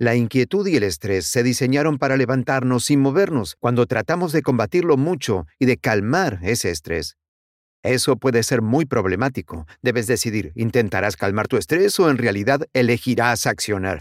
La inquietud y el estrés se diseñaron para levantarnos sin movernos cuando tratamos de combatirlo mucho y de calmar ese estrés. Eso puede ser muy problemático. Debes decidir, ¿intentarás calmar tu estrés o en realidad elegirás accionar?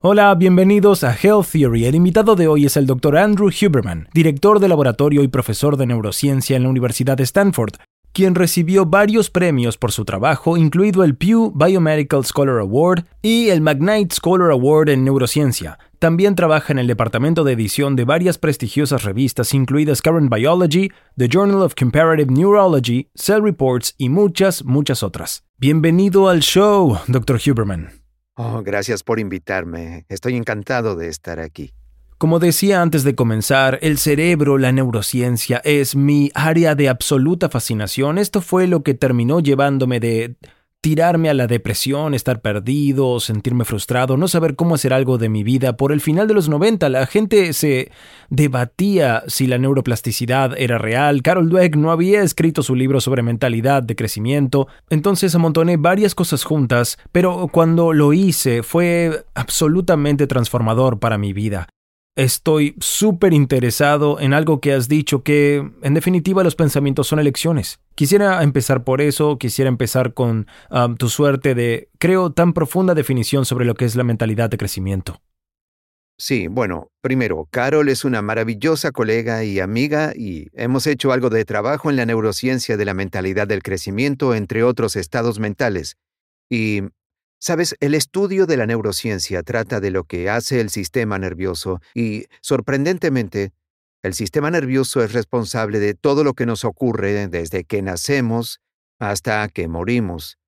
Hola, bienvenidos a Health Theory. El invitado de hoy es el Dr. Andrew Huberman, director de laboratorio y profesor de neurociencia en la Universidad de Stanford, quien recibió varios premios por su trabajo, incluido el Pew Biomedical Scholar Award y el McKnight Scholar Award en neurociencia. También trabaja en el departamento de edición de varias prestigiosas revistas, incluidas Current Biology, The Journal of Comparative Neurology, Cell Reports y muchas, muchas otras. Bienvenido al show, Dr. Huberman. Oh, gracias por invitarme. Estoy encantado de estar aquí. Como decía antes de comenzar, el cerebro, la neurociencia, es mi área de absoluta fascinación. Esto fue lo que terminó llevándome de tirarme a la depresión, estar perdido, sentirme frustrado, no saber cómo hacer algo de mi vida. Por el final de los 90 la gente se debatía si la neuroplasticidad era real. Carol Dweck no había escrito su libro sobre mentalidad de crecimiento, entonces amontoné varias cosas juntas, pero cuando lo hice fue absolutamente transformador para mi vida. Estoy súper interesado en algo que has dicho, que en definitiva los pensamientos son elecciones. Quisiera empezar por eso, quisiera empezar con um, tu suerte de, creo, tan profunda definición sobre lo que es la mentalidad de crecimiento. Sí, bueno, primero, Carol es una maravillosa colega y amiga y hemos hecho algo de trabajo en la neurociencia de la mentalidad del crecimiento, entre otros estados mentales. Y Sabes, el estudio de la neurociencia trata de lo que hace el sistema nervioso y, sorprendentemente, el sistema nervioso es responsable de todo lo que nos ocurre desde que nacemos hasta que morimos.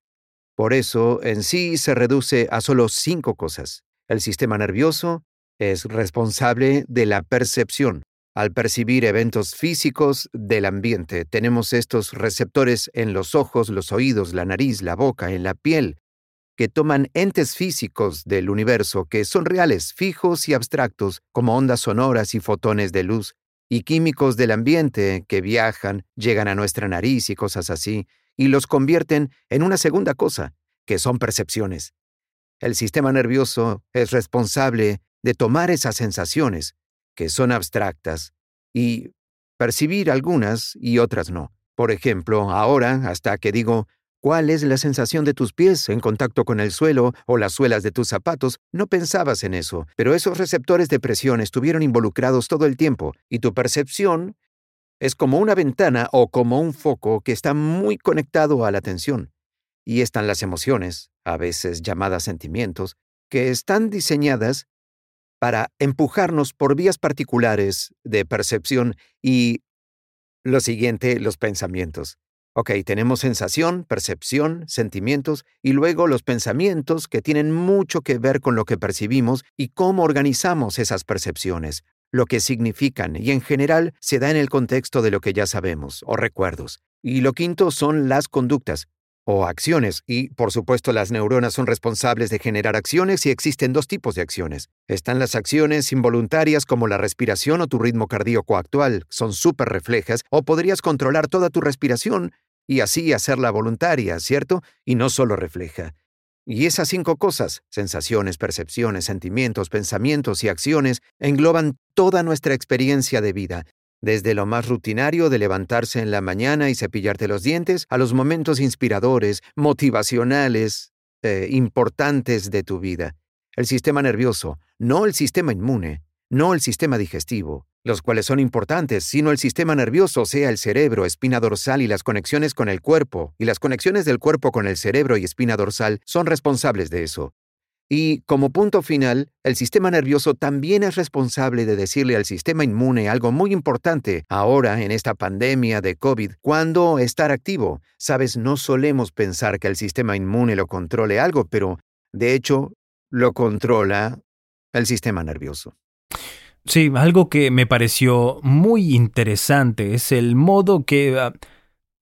Por eso, en sí se reduce a solo cinco cosas. El sistema nervioso es responsable de la percepción. Al percibir eventos físicos del ambiente, tenemos estos receptores en los ojos, los oídos, la nariz, la boca, en la piel, que toman entes físicos del universo que son reales, fijos y abstractos, como ondas sonoras y fotones de luz, y químicos del ambiente que viajan, llegan a nuestra nariz y cosas así, y los convierten en una segunda cosa, que son percepciones. El sistema nervioso es responsable de tomar esas sensaciones, que son abstractas, y percibir algunas y otras no. Por ejemplo, ahora, hasta que digo, ¿Cuál es la sensación de tus pies en contacto con el suelo o las suelas de tus zapatos? No pensabas en eso, pero esos receptores de presión estuvieron involucrados todo el tiempo y tu percepción es como una ventana o como un foco que está muy conectado a la atención. Y están las emociones, a veces llamadas sentimientos, que están diseñadas para empujarnos por vías particulares de percepción y lo siguiente, los pensamientos. Ok, tenemos sensación, percepción, sentimientos y luego los pensamientos que tienen mucho que ver con lo que percibimos y cómo organizamos esas percepciones, lo que significan y en general se da en el contexto de lo que ya sabemos o recuerdos. Y lo quinto son las conductas o acciones y por supuesto las neuronas son responsables de generar acciones y existen dos tipos de acciones. Están las acciones involuntarias como la respiración o tu ritmo cardíaco actual, son súper reflejas o podrías controlar toda tu respiración y así hacerla voluntaria, ¿cierto? Y no solo refleja. Y esas cinco cosas, sensaciones, percepciones, sentimientos, pensamientos y acciones, engloban toda nuestra experiencia de vida, desde lo más rutinario de levantarse en la mañana y cepillarte los dientes, a los momentos inspiradores, motivacionales, eh, importantes de tu vida. El sistema nervioso, no el sistema inmune, no el sistema digestivo, los cuales son importantes, sino el sistema nervioso, sea el cerebro, espina dorsal y las conexiones con el cuerpo, y las conexiones del cuerpo con el cerebro y espina dorsal son responsables de eso. Y como punto final, el sistema nervioso también es responsable de decirle al sistema inmune algo muy importante ahora en esta pandemia de COVID, cuando estar activo. Sabes, no solemos pensar que el sistema inmune lo controle algo, pero de hecho lo controla el sistema nervioso. Sí, algo que me pareció muy interesante es el modo que... Ah,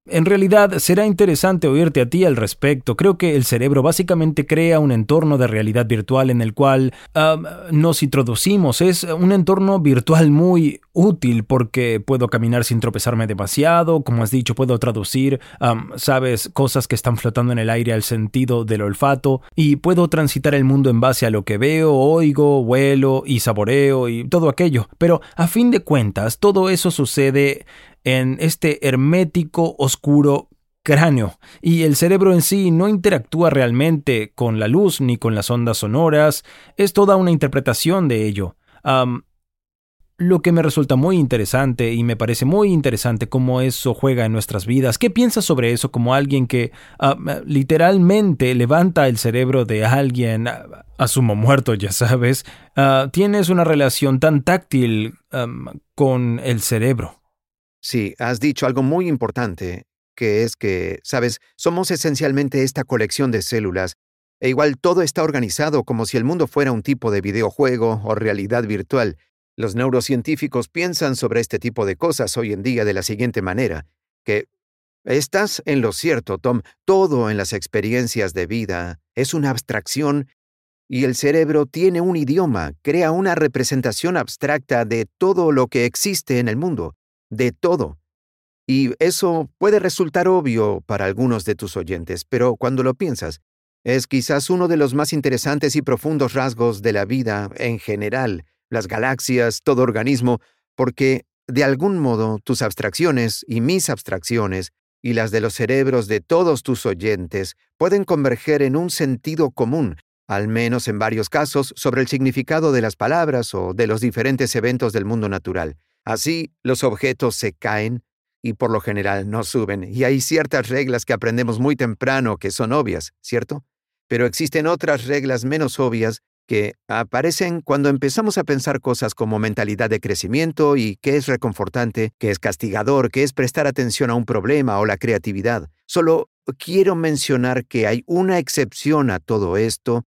En realidad, será interesante oírte a ti al respecto. Creo que el cerebro básicamente crea un entorno de realidad virtual en el cual nos introducimos. Es un entorno virtual muy útil porque puedo caminar sin tropezarme demasiado. Como has dicho, puedo traducir, sabes, cosas que están flotando en el aire al sentido del olfato. Y puedo transitar el mundo en base a lo que veo, oigo, huelo y saboreo y todo aquello. Pero a fin de cuentas, todo eso sucede en este hermético, oscuro cráneo, y el cerebro en sí no interactúa realmente con la luz ni con las ondas sonoras, es toda una interpretación de ello. lo que me resulta muy interesante y me parece muy interesante cómo eso juega en nuestras vidas. ¿Qué piensas sobre eso como alguien que literalmente levanta el cerebro de alguien, asumo muerto, ya sabes? Ah, tienes una relación tan táctil con el cerebro. Sí, has dicho algo muy importante, que es que, sabes, somos esencialmente esta colección de células, e igual todo está organizado como si el mundo fuera un tipo de videojuego o realidad virtual. Los neurocientíficos piensan sobre este tipo de cosas hoy en día de la siguiente manera, que estás en lo cierto, Tom, todo en las experiencias de vida es una abstracción y el cerebro tiene un idioma, crea una representación abstracta de todo lo que existe en el mundo de todo. Y eso puede resultar obvio para algunos de tus oyentes, pero cuando lo piensas, es quizás uno de los más interesantes y profundos rasgos de la vida en general, las galaxias, todo organismo, porque de algún modo tus abstracciones y mis abstracciones y las de los cerebros de todos tus oyentes pueden converger en un sentido común, al menos en varios casos, sobre el significado de las palabras o de los diferentes eventos del mundo natural. Así, los objetos se caen y por lo general no suben, y hay ciertas reglas que aprendemos muy temprano que son obvias, ¿cierto? Pero existen otras reglas menos obvias que aparecen cuando empezamos a pensar cosas como mentalidad de crecimiento y qué es reconfortante, qué es castigador, qué es prestar atención a un problema o la creatividad. Solo quiero mencionar que hay una excepción a todo esto,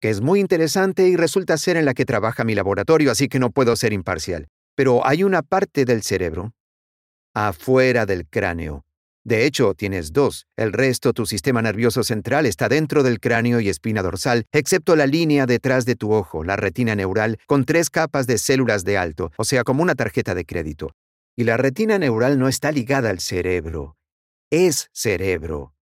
que es muy interesante y resulta ser en la que trabaja mi laboratorio, así que no puedo ser imparcial. Pero hay una parte del cerebro afuera del cráneo. De hecho, tienes dos. El resto, tu sistema nervioso central, está dentro del cráneo y espina dorsal, excepto la línea detrás de tu ojo, la retina neural, con tres capas de células de alto, o sea, como una tarjeta de crédito. Y la retina neural no está ligada al cerebro. Es cerebro.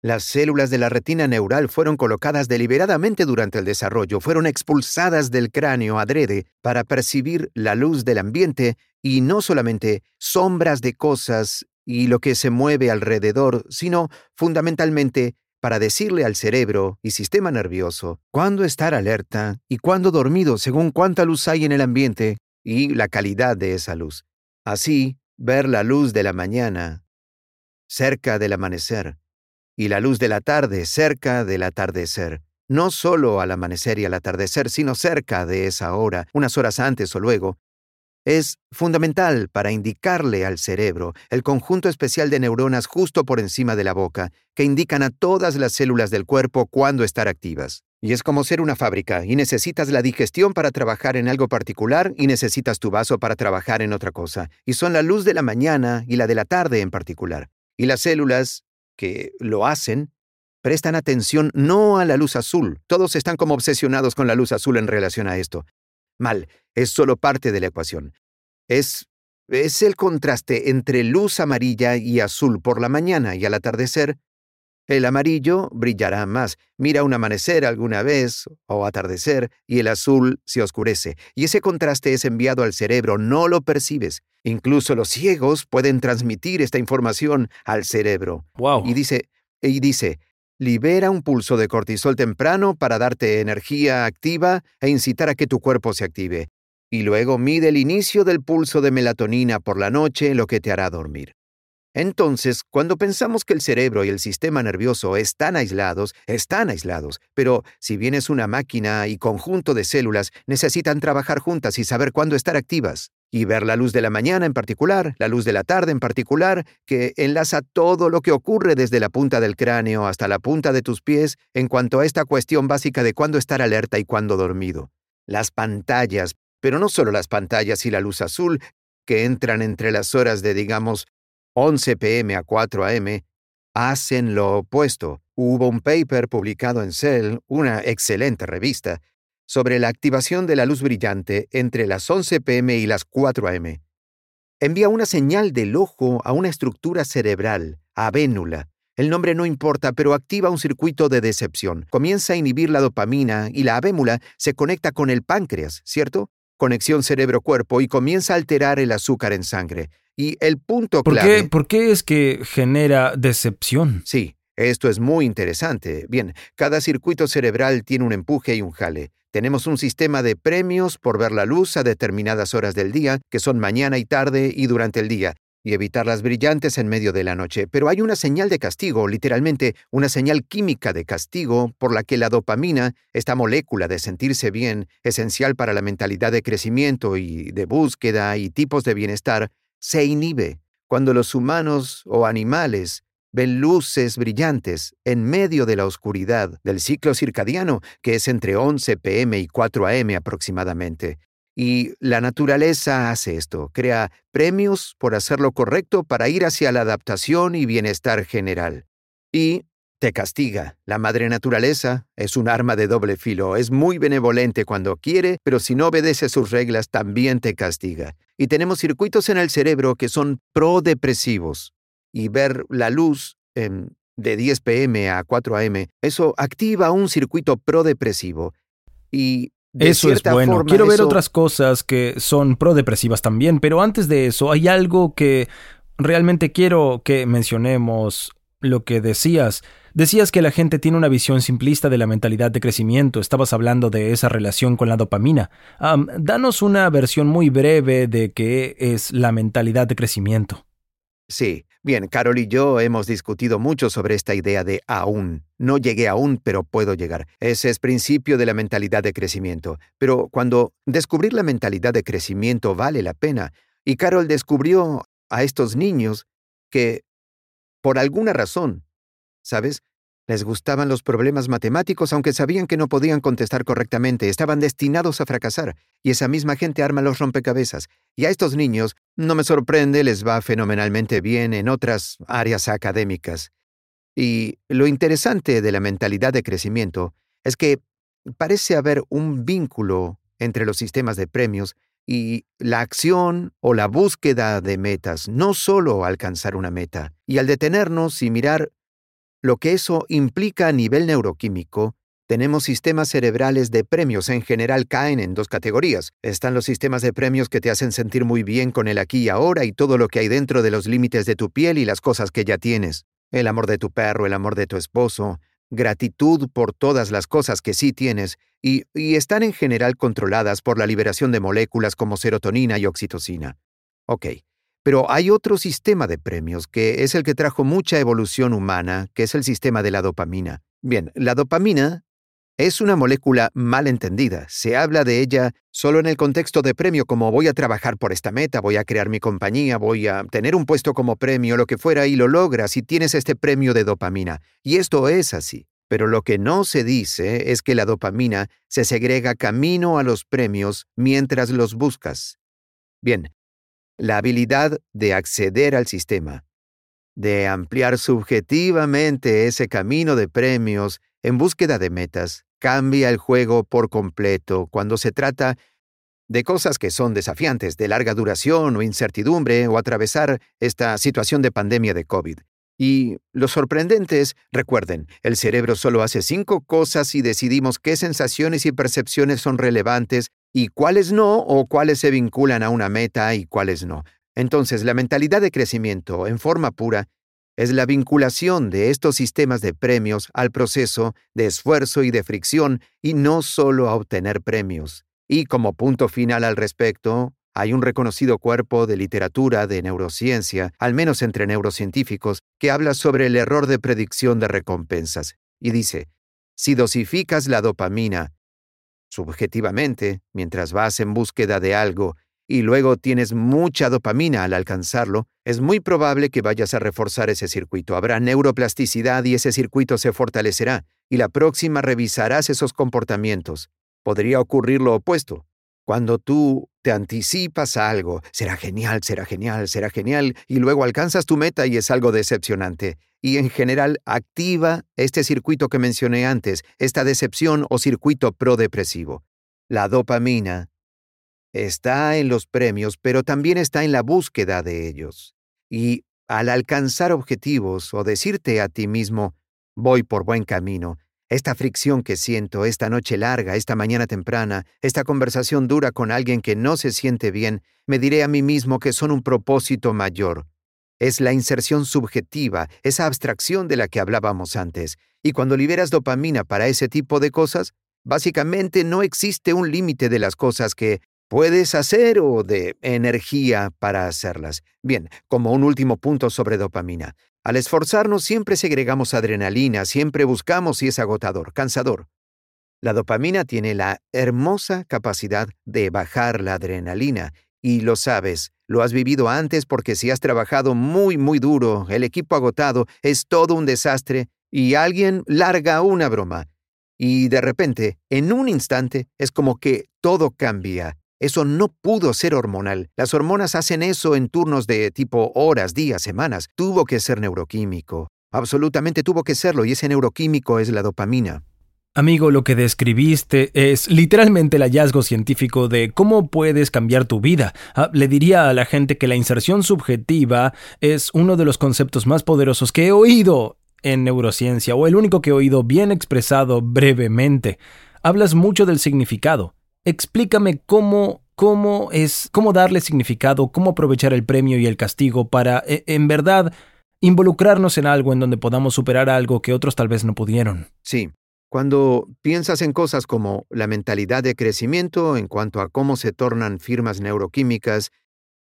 Las células de la retina neural fueron colocadas deliberadamente durante el desarrollo, fueron expulsadas del cráneo adrede para percibir la luz del ambiente y no solamente sombras de cosas y lo que se mueve alrededor, sino fundamentalmente para decirle al cerebro y sistema nervioso cuándo estar alerta y cuándo dormido según cuánta luz hay en el ambiente y la calidad de esa luz. Así, ver la luz de la mañana cerca del amanecer y la luz de la tarde cerca del atardecer. No solo al amanecer y al atardecer, sino cerca de esa hora, unas horas antes o luego, es fundamental para indicarle al cerebro el conjunto especial de neuronas justo por encima de la boca, que indican a todas las células del cuerpo cuándo estar activas. Y es como ser una fábrica, y necesitas la digestión para trabajar en algo particular y necesitas tu vaso para trabajar en otra cosa, y son la luz de la mañana y la de la tarde en particular. Y las células que lo hacen prestan atención no a la luz azul. Todos están como obsesionados con la luz azul en relación a esto. Mal, es solo parte de la ecuación. Es es el contraste entre luz amarilla y azul por la mañana y al atardecer. El amarillo brillará más. Mira un amanecer alguna vez o atardecer y el azul se oscurece. Y ese contraste es enviado al cerebro, no lo percibes. Incluso los ciegos pueden transmitir esta información al cerebro. Wow. Y dice, y dice, libera un pulso de cortisol temprano para darte energía activa e incitar a que tu cuerpo se active. Y luego mide el inicio del pulso de melatonina por la noche, lo que te hará dormir. Entonces, cuando pensamos que el cerebro y el sistema nervioso están aislados, están aislados, pero si bien es una máquina y conjunto de células, necesitan trabajar juntas y saber cuándo estar activas, y ver la luz de la mañana en particular, la luz de la tarde en particular, que enlaza todo lo que ocurre desde la punta del cráneo hasta la punta de tus pies en cuanto a esta cuestión básica de cuándo estar alerta y cuándo dormido. Las pantallas, pero no solo las pantallas y la luz azul, que entran entre las horas de, digamos, 11 pm a 4 am, hacen lo opuesto. Hubo un paper publicado en Cell, una excelente revista, sobre la activación de la luz brillante entre las 11 pm y las 4 am. Envía una señal del ojo a una estructura cerebral, avénula. El nombre no importa, pero activa un circuito de decepción. Comienza a inhibir la dopamina y la avémula se conecta con el páncreas, ¿cierto? Conexión cerebro-cuerpo y comienza a alterar el azúcar en sangre. Y el punto ¿Por clave... Qué, ¿Por qué es que genera decepción? Sí, esto es muy interesante. Bien, cada circuito cerebral tiene un empuje y un jale. Tenemos un sistema de premios por ver la luz a determinadas horas del día, que son mañana y tarde y durante el día, y evitar las brillantes en medio de la noche. Pero hay una señal de castigo, literalmente una señal química de castigo, por la que la dopamina, esta molécula de sentirse bien, esencial para la mentalidad de crecimiento y de búsqueda y tipos de bienestar, se inhibe cuando los humanos o animales ven luces brillantes en medio de la oscuridad del ciclo circadiano, que es entre 11 pm y 4 am aproximadamente. Y la naturaleza hace esto, crea premios por hacer lo correcto para ir hacia la adaptación y bienestar general. Y te castiga. La madre naturaleza es un arma de doble filo, es muy benevolente cuando quiere, pero si no obedece sus reglas también te castiga. Y tenemos circuitos en el cerebro que son prodepresivos, y ver la luz de 10 pm a 4 am, eso activa un circuito prodepresivo. Y de eso es bueno. Forma, Quiero ver eso... otras cosas que son prodepresivas también, pero antes de eso hay algo que realmente quiero que mencionemos lo que decías. Decías que la gente tiene una visión simplista de la mentalidad de crecimiento. Estabas hablando de esa relación con la dopamina. Danos una versión muy breve de qué es la mentalidad de crecimiento. Sí, bien, Carol y yo hemos discutido mucho sobre esta idea de aún. No llegué aún, pero puedo llegar. Ese es principio de la mentalidad de crecimiento. Pero cuando descubrir la mentalidad de crecimiento vale la pena, y Carol descubrió a estos niños que, por alguna razón, ¿sabes? Les gustaban los problemas matemáticos aunque sabían que no podían contestar correctamente, estaban destinados a fracasar, y esa misma gente arma los rompecabezas. Y a estos niños, no me sorprende, les va fenomenalmente bien en otras áreas académicas. Y lo interesante de la mentalidad de crecimiento es que parece haber un vínculo entre los sistemas de premios y la acción o la búsqueda de metas, no solo alcanzar una meta. Y al detenernos y mirar lo que eso implica a nivel neuroquímico, tenemos sistemas cerebrales de premios. En general caen en dos categorías. Están los sistemas de premios que te hacen sentir muy bien con el aquí y ahora y todo lo que hay dentro de los límites de tu piel y las cosas que ya tienes. El amor de tu perro, el amor de tu esposo, gratitud por todas las cosas que sí tienes y, están en general controladas por la liberación de moléculas como serotonina y oxitocina. Ok, pero hay otro sistema de premios que es el que trajo mucha evolución humana, que es el sistema de la dopamina. Bien, la dopamina es una molécula mal entendida. Se habla de ella solo en el contexto de premio, como voy a trabajar por esta meta, voy a crear mi compañía, voy a tener un puesto como premio, lo que fuera, y lo logras y tienes este premio de dopamina. Y esto es así. Pero lo que no se dice es que la dopamina se segrega camino a los premios mientras los buscas. Bien, la habilidad de acceder al sistema, de ampliar subjetivamente ese camino de premios en búsqueda de metas, cambia el juego por completo cuando se trata de cosas que son desafiantes, de larga duración o incertidumbre, o atravesar esta situación de pandemia de COVID. Y lo sorprendente es, recuerden, el cerebro solo hace cinco cosas y decidimos qué sensaciones y percepciones son relevantes y cuáles no, o cuáles se vinculan a una meta y cuáles no. Entonces, la mentalidad de crecimiento, en forma pura, es la vinculación de estos sistemas de premios al proceso de esfuerzo y de fricción y no solo a obtener premios. Y como punto final al respecto, hay un reconocido cuerpo de literatura de neurociencia, al menos entre neurocientíficos, que habla sobre el error de predicción de recompensas. Y dice, si dosificas la dopamina subjetivamente, mientras vas en búsqueda de algo, y luego tienes mucha dopamina al alcanzarlo, es muy probable que vayas a reforzar ese circuito. Habrá neuroplasticidad y ese circuito se fortalecerá, y la próxima revisarás esos comportamientos. Podría ocurrir lo opuesto. Cuando tú te anticipas a algo, será genial, será genial, será genial, y luego alcanzas tu meta y es algo decepcionante. Y en general activa este circuito que mencioné antes, esta decepción o circuito prodepresivo. La dopamina está en los premios, pero también está en la búsqueda de ellos. Y al alcanzar objetivos o decirte a ti mismo, voy por buen camino, esta fricción que siento, esta noche larga, esta mañana temprana, esta conversación dura con alguien que no se siente bien, me diré a mí mismo que son un propósito mayor. Es la inserción subjetiva, esa abstracción de la que hablábamos antes. Y cuando liberas dopamina para ese tipo de cosas, básicamente no existe un límite de las cosas que puedes hacer o de energía para hacerlas. Bien, como un último punto sobre dopamina. Al esforzarnos siempre segregamos adrenalina, siempre buscamos y es agotador, cansador. La dopamina tiene la hermosa capacidad de bajar la adrenalina, y lo sabes, lo has vivido antes porque si has trabajado muy, muy duro, el equipo agotado, es todo un desastre, y alguien larga una broma. Y de repente, en un instante, es como que todo cambia. Eso no pudo ser hormonal. Las hormonas hacen eso en turnos de tipo horas, días, semanas. Tuvo que ser neuroquímico. Absolutamente tuvo que serlo y ese neuroquímico es la dopamina. Amigo, lo que describiste es literalmente el hallazgo científico de cómo puedes cambiar tu vida. Ah, le diría a la gente que la inserción subjetiva es uno de los conceptos más poderosos que he oído en neurociencia o el único que he oído bien expresado brevemente. Hablas mucho del significado explícame cómo, cómo es, cómo darle significado, cómo aprovechar el premio y el castigo para, e, en verdad, involucrarnos en algo en donde podamos superar algo que otros tal vez no pudieron. Sí. Cuando piensas en cosas como la mentalidad de crecimiento en cuanto a cómo se tornan firmas neuroquímicas,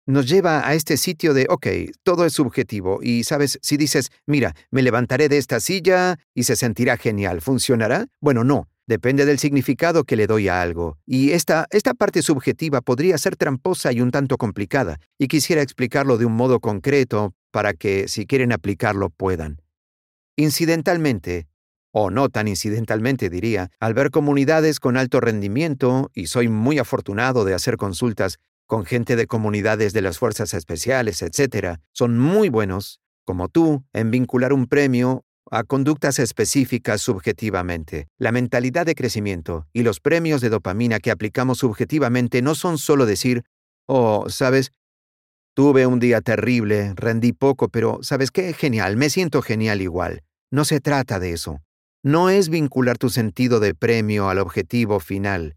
nos lleva a este sitio de, ok, todo es subjetivo y sabes, si dices, mira, me levantaré de esta silla y se sentirá genial, ¿funcionará? Bueno, no, Depende del significado que le doy a algo, y esta, esta parte subjetiva podría ser tramposa y un tanto complicada, y quisiera explicarlo de un modo concreto para que, si quieren aplicarlo, puedan. Incidentalmente, o no tan incidentalmente diría, al ver comunidades con alto rendimiento, y soy muy afortunado de hacer consultas con gente de comunidades de las fuerzas especiales, etc., son muy buenos, como tú, en vincular un premio a conductas específicas subjetivamente. La mentalidad de crecimiento y los premios de dopamina que aplicamos subjetivamente no son solo decir, oh, sabes, tuve un día terrible, rendí poco, pero ¿sabes qué? Genial, me siento genial igual. No se trata de eso. No es vincular tu sentido de premio al objetivo final.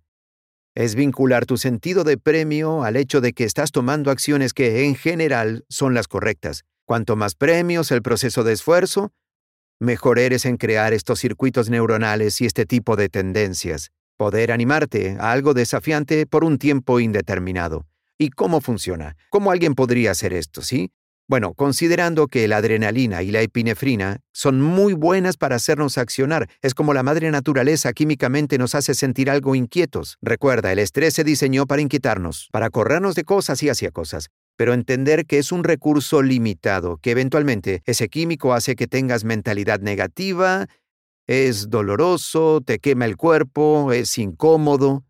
Es vincular tu sentido de premio al hecho de que estás tomando acciones que en general son las correctas. Cuanto más premios el proceso de esfuerzo, Mejor eres en crear estos circuitos neuronales y este tipo de tendencias. Poder animarte a algo desafiante por un tiempo indeterminado. ¿Y cómo funciona? ¿Cómo alguien podría hacer esto, sí? Bueno, considerando que la adrenalina y la epinefrina son muy buenas para hacernos accionar, es como la madre naturaleza químicamente nos hace sentir algo inquietos. Recuerda, el estrés se diseñó para inquietarnos, para corrernos de cosas y hacia cosas pero entender que es un recurso limitado, que eventualmente ese químico hace que tengas mentalidad negativa, es doloroso, te quema el cuerpo, es incómodo,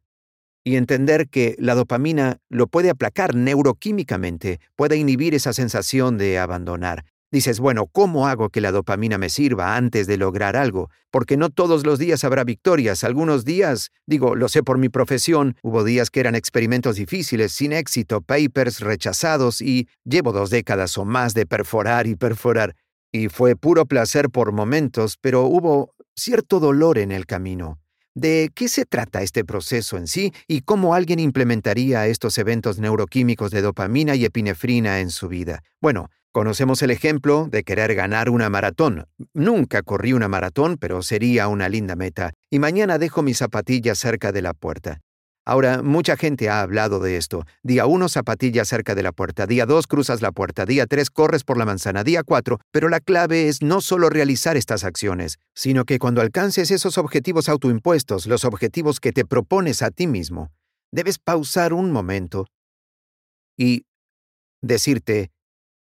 y entender que la dopamina lo puede aplacar neuroquímicamente, puede inhibir esa sensación de abandonar. Dices, bueno, ¿cómo hago que la dopamina me sirva antes de lograr algo? Porque no todos los días habrá victorias. Algunos días, digo, lo sé por mi profesión, hubo días que eran experimentos difíciles, sin éxito, papers rechazados y llevo dos décadas o más de perforar y perforar. Y fue puro placer por momentos, pero hubo cierto dolor en el camino. ¿De qué se trata este proceso en sí y cómo alguien implementaría estos eventos neuroquímicos de dopamina y epinefrina en su vida? Bueno, Conocemos el ejemplo de querer ganar una maratón. Nunca corrí una maratón, pero sería una linda meta. Y mañana dejo mis zapatillas cerca de la puerta. Ahora, mucha gente ha hablado de esto. Día 1, zapatillas cerca de la puerta. Día 2, cruzas la puerta. Día 3, corres por la manzana. Día 4, pero la clave es no solo realizar estas acciones, sino que cuando alcances esos objetivos autoimpuestos, los objetivos que te propones a ti mismo, debes pausar un momento y decirte,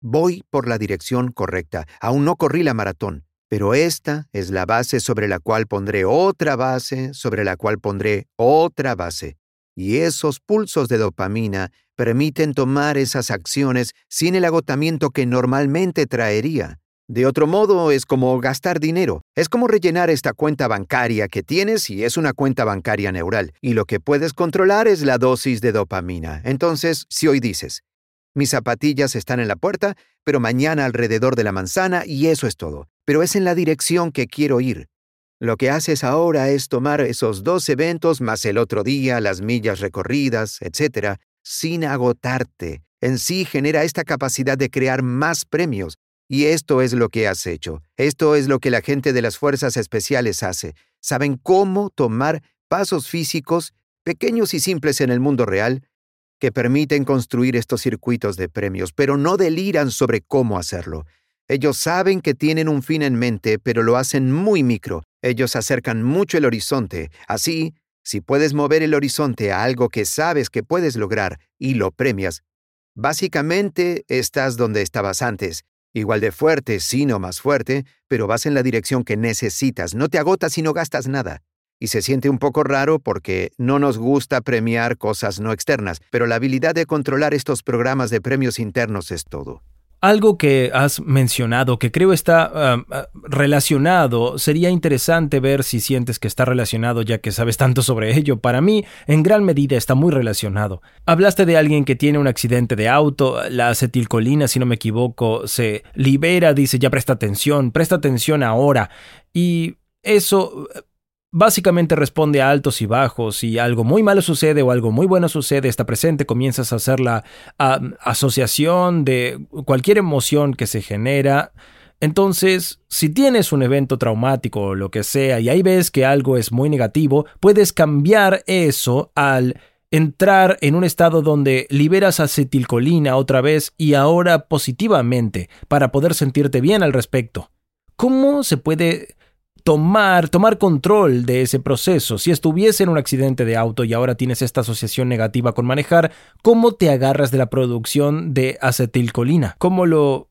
Voy por la dirección correcta. Aún no corrí la maratón, pero esta es la base sobre la cual pondré otra base, sobre la cual pondré otra base. y esos pulsos de dopamina permiten tomar esas acciones sin el agotamiento que normalmente traería. De otro modo, es como gastar dinero. Es como rellenar esta cuenta bancaria que tienes y es una cuenta bancaria neural. Y lo que puedes controlar es la dosis de dopamina. Entonces, si hoy dices, mis zapatillas están en la puerta, pero mañana alrededor de la manzana y eso es todo. Pero es en la dirección que quiero ir. Lo que haces ahora es tomar esos dos eventos más el otro día, las millas recorridas, etc., sin agotarte. En sí genera esta capacidad de crear más premios. Y esto es lo que has hecho. Esto es lo que la gente de las fuerzas especiales hace. Saben cómo tomar pasos físicos, pequeños y simples en el mundo real, que permiten construir estos circuitos de premios, pero no deliran sobre cómo hacerlo. Ellos saben que tienen un fin en mente, pero lo hacen muy micro. Ellos acercan mucho el horizonte. Así, si puedes mover el horizonte a algo que sabes que puedes lograr y lo premias, básicamente estás donde estabas antes. Igual de fuerte, sino más fuerte, pero vas en la dirección que necesitas. No te agotas y no gastas nada. Y se siente un poco raro porque no nos gusta premiar cosas no externas, pero la habilidad de controlar estos programas de premios internos es todo. Algo que has mencionado que creo está um, uh, relacionado, sería interesante ver si sientes que está relacionado ya que sabes tanto sobre ello. Para mí, en gran medida está muy relacionado. Hablaste de alguien que tiene un accidente de auto, la acetilcolina, si no me equivoco, se libera, dice ya presta atención, presta atención ahora. Y eso Básicamente responde a altos y bajos. Si algo muy malo sucede o algo muy bueno sucede, está presente, comienzas a hacer la asociación de cualquier emoción que se genera. Entonces, si tienes un evento traumático o lo que sea y ahí ves que algo es muy negativo, puedes cambiar eso al entrar en un estado donde liberas acetilcolina otra vez y ahora positivamente para poder sentirte bien al respecto. ¿Cómo se puede tomar, tomar control de ese proceso. Si estuviese en un accidente de auto y ahora tienes esta asociación negativa con manejar, ¿cómo te agarras de la producción de acetilcolina? ¿Cómo lo,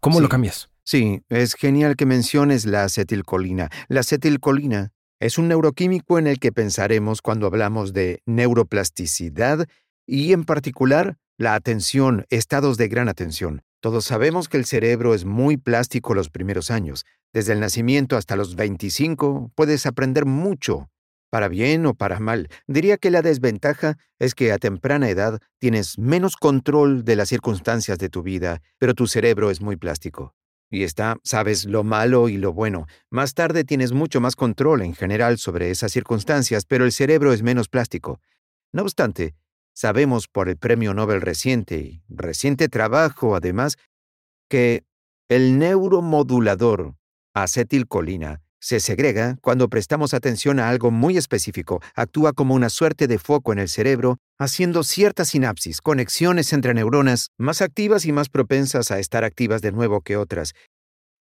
cómo lo cambias? Sí, es genial que menciones la acetilcolina. La acetilcolina es un neuroquímico en el que pensaremos cuando hablamos de neuroplasticidad y en particular la atención, estados de gran atención. Todos sabemos que el cerebro es muy plástico los primeros años. Desde el nacimiento hasta los 25 puedes aprender mucho, para bien o para mal. Diría que la desventaja es que a temprana edad tienes menos control de las circunstancias de tu vida, pero tu cerebro es muy plástico. Y está, sabes lo malo y lo bueno. Más tarde tienes mucho más control en general sobre esas circunstancias, pero el cerebro es menos plástico. No obstante, sabemos por el premio Nobel reciente y reciente trabajo, además, que el neuromodulador acetilcolina se segrega cuando prestamos atención a algo muy específico, actúa como una suerte de foco en el cerebro, haciendo ciertas sinapsis, conexiones entre neuronas más activas y más propensas a estar activas de nuevo que otras.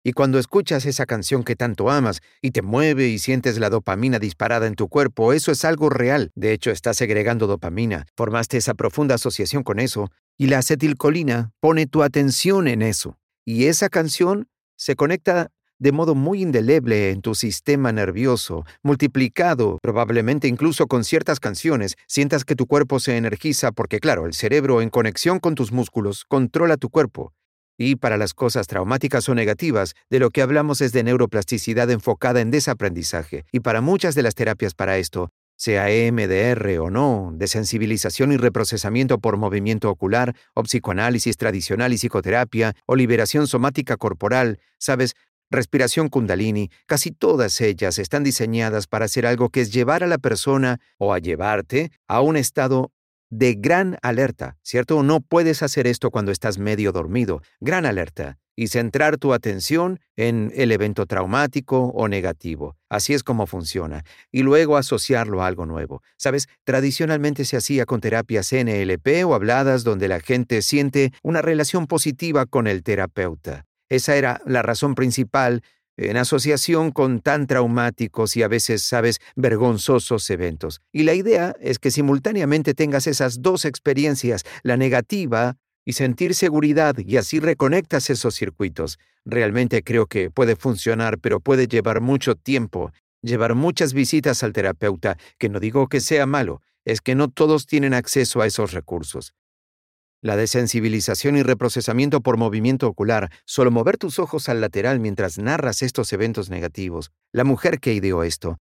Y cuando escuchas esa canción que tanto amas y te mueve y sientes la dopamina disparada en tu cuerpo, eso es algo real. De hecho, estás segregando dopamina. Formaste esa profunda asociación con eso y la acetilcolina pone tu atención en eso. Y esa canción se conecta de modo muy indeleble en tu sistema nervioso, multiplicado probablemente incluso con ciertas canciones, sientas que tu cuerpo se energiza porque claro, el cerebro en conexión con tus músculos controla tu cuerpo. Y para las cosas traumáticas o negativas, de lo que hablamos es de neuroplasticidad enfocada en desaprendizaje, y para muchas de las terapias para esto, sea EMDR o no, de sensibilización y reprocesamiento por movimiento ocular, o psicoanálisis tradicional y psicoterapia, o liberación somática corporal, sabes, respiración kundalini, casi todas ellas están diseñadas para hacer algo que es llevar a la persona o a llevarte a un estado de gran alerta, ¿cierto? No puedes hacer esto cuando estás medio dormido, gran alerta, y centrar tu atención en el evento traumático o negativo. Así es como funciona. Y luego asociarlo a algo nuevo. Sabes, tradicionalmente se hacía con terapias NLP o habladas donde la gente siente una relación positiva con el terapeuta. Esa era la razón principal en asociación con tan traumáticos y a veces, sabes, vergonzosos eventos. Y la idea es que simultáneamente tengas esas dos experiencias, la negativa y sentir seguridad, y así reconectas esos circuitos. Realmente creo que puede funcionar, pero puede llevar mucho tiempo. llevar muchas visitas al terapeuta, que no digo que sea malo, es que no todos tienen acceso a esos recursos. La desensibilización y reprocesamiento por movimiento ocular, solo mover tus ojos al lateral mientras narras estos eventos negativos. La mujer que ideó esto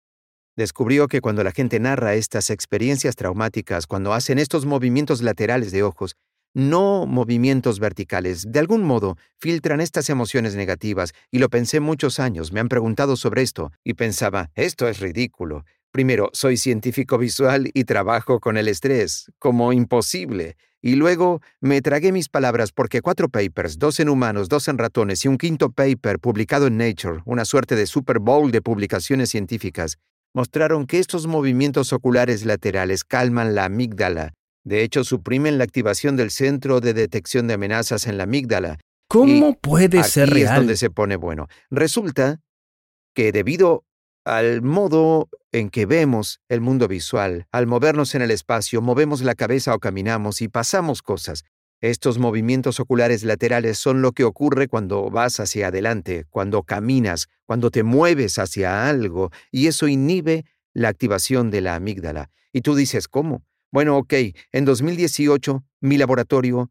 descubrió que cuando la gente narra estas experiencias traumáticas, cuando hacen estos movimientos laterales de ojos, no movimientos verticales, de algún modo filtran estas emociones negativas, y lo pensé muchos años, me han preguntado sobre esto, y pensaba, esto es ridículo. Primero, soy científico visual y trabajo con el estrés, como imposible. Y luego me tragué mis palabras porque cuatro papers, dos en humanos, dos en ratones y un quinto paper publicado en Nature, una suerte de Super Bowl de publicaciones científicas, mostraron que estos movimientos oculares laterales calman la amígdala. De hecho, suprimen la activación del centro de detección de amenazas en la amígdala. ¿Cómo puede ser real? es donde se pone bueno. Resulta que debido al modo en que vemos el mundo visual, al movernos en el espacio, movemos la cabeza o caminamos y pasamos cosas. Estos movimientos oculares laterales son lo que ocurre cuando vas hacia adelante, cuando caminas, cuando te mueves hacia algo, y eso inhibe la activación de la amígdala. Y tú dices, ¿cómo? Bueno, ok, en 2018 mi laboratorio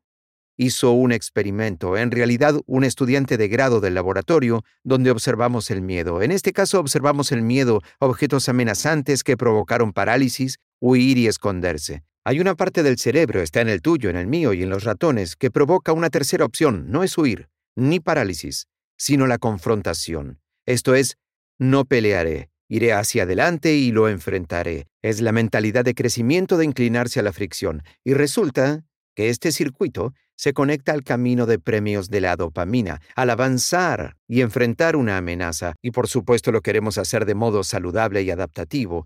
hizo un experimento, en realidad un estudiante de grado del laboratorio, donde observamos el miedo. En este caso observamos el miedo, objetos amenazantes que provocaron parálisis, huir y esconderse. Hay una parte del cerebro, está en el tuyo, en el mío y en los ratones, que provoca una tercera opción, no es huir, ni parálisis, sino la confrontación. Esto es, no pelearé, iré hacia adelante y lo enfrentaré. Es la mentalidad de crecimiento de inclinarse a la fricción, y resulta que este circuito se conecta al camino de premios de la dopamina, al avanzar y enfrentar una amenaza, y por supuesto lo queremos hacer de modo saludable y adaptativo,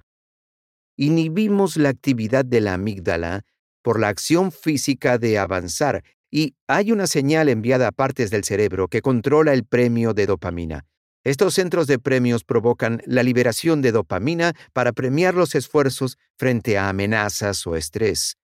inhibimos la actividad de la amígdala por la acción física de avanzar y hay una señal enviada a partes del cerebro que controla el premio de dopamina. Estos centros de premios provocan la liberación de dopamina para premiar los esfuerzos frente a amenazas o estrés.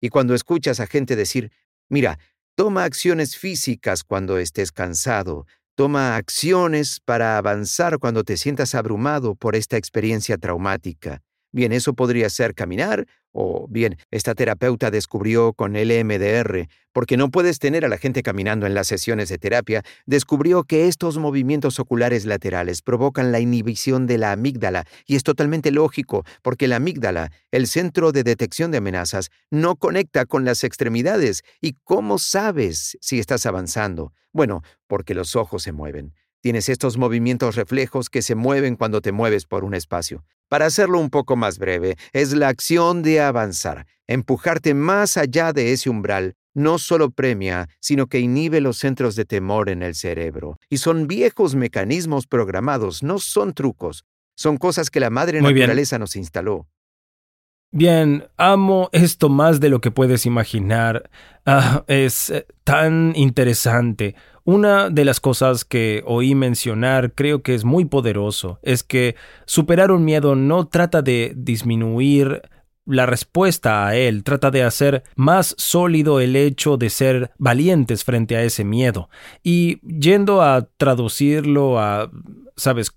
Y cuando escuchas a gente decir, mira, toma acciones físicas cuando estés cansado, toma acciones para avanzar cuando te sientas abrumado por esta experiencia traumática, Bien, eso podría ser caminar, o bien, esta terapeuta descubrió con LMDR, porque no puedes tener a la gente caminando en las sesiones de terapia, descubrió que estos movimientos oculares laterales provocan la inhibición de la amígdala, y es totalmente lógico, porque la amígdala, el centro de detección de amenazas, no conecta con las extremidades. ¿Y cómo sabes si estás avanzando? Bueno, porque los ojos se mueven. Tienes estos movimientos reflejos que se mueven cuando te mueves por un espacio. Para hacerlo un poco más breve, es la acción de avanzar, empujarte más allá de ese umbral. No solo premia, sino que inhibe los centros de temor en el cerebro. Y son viejos mecanismos programados, no son trucos. Son cosas que la madre naturaleza nos instaló. Bien, amo esto más de lo que puedes imaginar. Ah, es eh, tan interesante. Una de las cosas que oí mencionar creo que es muy poderoso es que superar un miedo no trata de disminuir la respuesta a él, trata de hacer más sólido el hecho de ser valientes frente a ese miedo. Y yendo a traducirlo a, sabes,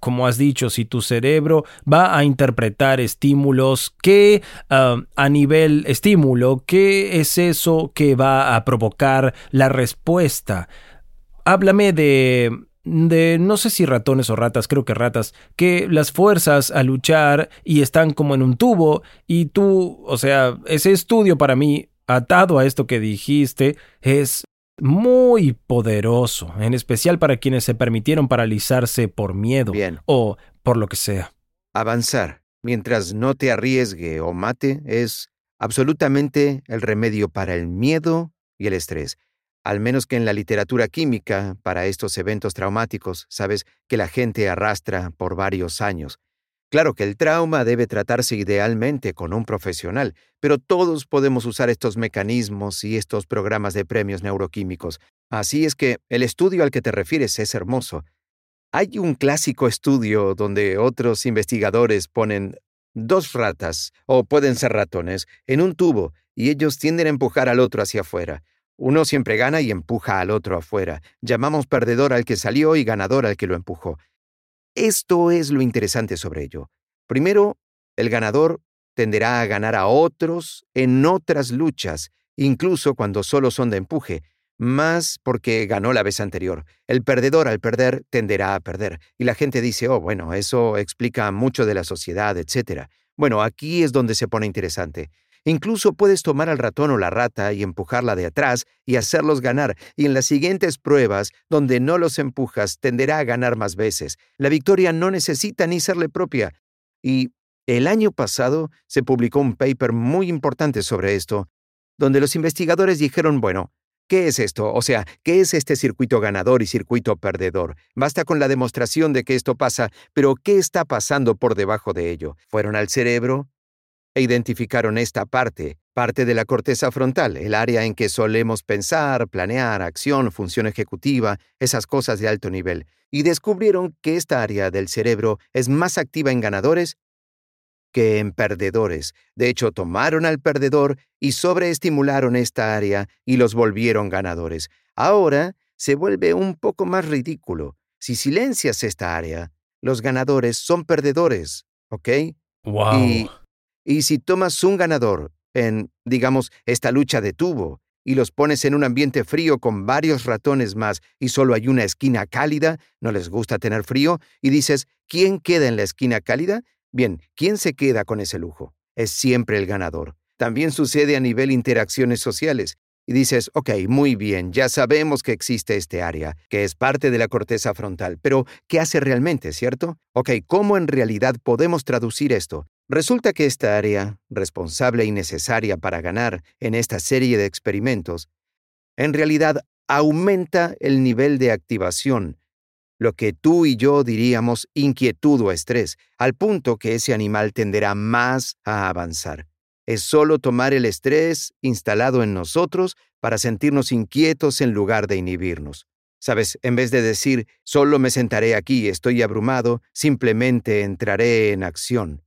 como has dicho, si tu cerebro va a interpretar estímulos, ¿qué ah, a nivel estímulo, qué es eso que va a provocar la respuesta? Háblame de de no sé si ratones o ratas, creo que ratas, que las fuerzas a luchar y están como en un tubo y tú, o sea, ese estudio para mí, atado a esto que dijiste, es muy poderoso, en especial para quienes se permitieron paralizarse por miedo o por lo que sea. Avanzar, mientras no te arriesgue o mate, es absolutamente el remedio para el miedo y el estrés. Al menos que en la literatura química, para estos eventos traumáticos, sabes que la gente arrastra por varios años. Claro que el trauma debe tratarse idealmente con un profesional, pero todos podemos usar estos mecanismos y estos programas de premios neuroquímicos. Así es que el estudio al que te refieres es hermoso. Hay un clásico estudio donde otros investigadores ponen dos ratas, o pueden ser ratones, en un tubo, y ellos tienden a empujar al otro hacia afuera. Uno siempre gana y empuja al otro afuera. Llamamos perdedor al que salió y ganador al que lo empujó. Esto es lo interesante sobre ello. Primero, el ganador tenderá a ganar a otros en otras luchas, incluso cuando solo son de empuje, más porque ganó la vez anterior. El perdedor al perder tenderá a perder. Y la gente dice, oh, bueno, eso explica mucho de la sociedad, etc. Bueno, aquí es donde se pone interesante. Incluso puedes tomar al ratón o la rata y empujarla de atrás y hacerlos ganar, y en las siguientes pruebas, donde no los empujas, tenderá a ganar más veces. La victoria no necesita ni serle propia. Y el año pasado se publicó un paper muy importante sobre esto, donde los investigadores dijeron, bueno, ¿Qué es esto? O sea, ¿qué es este circuito ganador y circuito perdedor? Basta con la demostración de que esto pasa, pero ¿qué está pasando por debajo de ello? Fueron al cerebro e identificaron esta parte, parte de la corteza frontal, el área en que solemos pensar, planear, acción, función ejecutiva, esas cosas de alto nivel, y descubrieron que esta área del cerebro es más activa en ganadores que en perdedores. De hecho, tomaron al perdedor y sobreestimularon esta área y los volvieron ganadores. Ahora se vuelve un poco más ridículo. Si silencias esta área, los ganadores son perdedores, ¿ok? Wow. Y si tomas un ganador en, digamos, esta lucha de tubo y los pones en un ambiente frío con varios ratones más y solo hay una esquina cálida, no les gusta tener frío, y dices, ¿quién queda en la esquina cálida? Bien, ¿quién se queda con ese lujo? Es siempre el ganador. También sucede a nivel interacciones sociales. Y dices, ok, muy bien, ya sabemos que existe este área, que es parte de la corteza frontal, pero ¿qué hace realmente, cierto? Ok, ¿cómo en realidad podemos traducir esto? Resulta que esta área, responsable y necesaria para ganar en esta serie de experimentos, en realidad aumenta el nivel de activación lo que tú y yo diríamos inquietud o estrés, al punto que ese animal tenderá más a avanzar. Es solo tomar el estrés instalado en nosotros para sentirnos inquietos en lugar de inhibirnos. Sabes, en vez de decir, solo me sentaré aquí, estoy abrumado, simplemente entraré en acción.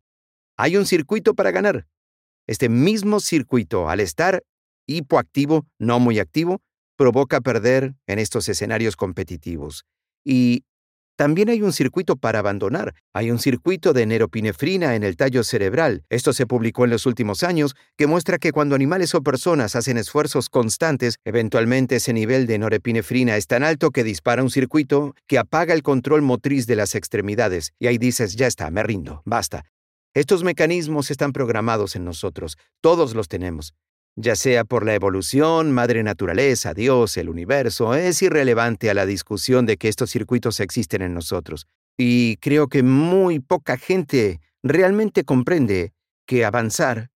Hay un circuito para ganar. Este mismo circuito, al estar hipoactivo, no muy activo, provoca perder en estos escenarios competitivos. Y también hay un circuito para abandonar. Hay un circuito de neuropinefrina en el tallo cerebral. Esto se publicó en los últimos años, que muestra que cuando animales o personas hacen esfuerzos constantes, eventualmente ese nivel de norepinefrina es tan alto que dispara un circuito que apaga el control motriz de las extremidades. Y ahí dices, ya está, me rindo, basta. Estos mecanismos están programados en nosotros, todos los tenemos ya sea por la evolución, madre naturaleza, Dios, el universo, es irrelevante a la discusión de que estos circuitos existen en nosotros. Y creo que muy poca gente realmente comprende que avanzar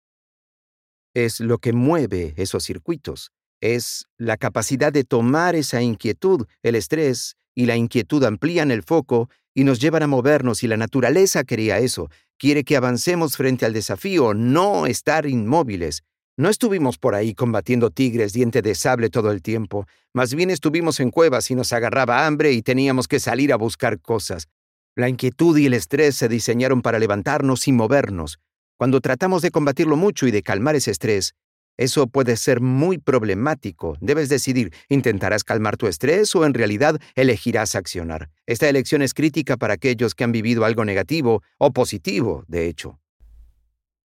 es lo que mueve esos circuitos, es la capacidad de tomar esa inquietud, el estrés y la inquietud amplían el foco y nos llevan a movernos y la naturaleza quería eso, quiere que avancemos frente al desafío, no estar inmóviles. No estuvimos por ahí combatiendo tigres diente de sable todo el tiempo, más bien estuvimos en cuevas y nos agarraba hambre y teníamos que salir a buscar cosas. La inquietud y el estrés se diseñaron para levantarnos y movernos. Cuando tratamos de combatirlo mucho y de calmar ese estrés, eso puede ser muy problemático. Debes decidir, ¿intentarás calmar tu estrés o en realidad elegirás accionar? Esta elección es crítica para aquellos que han vivido algo negativo o positivo, de hecho.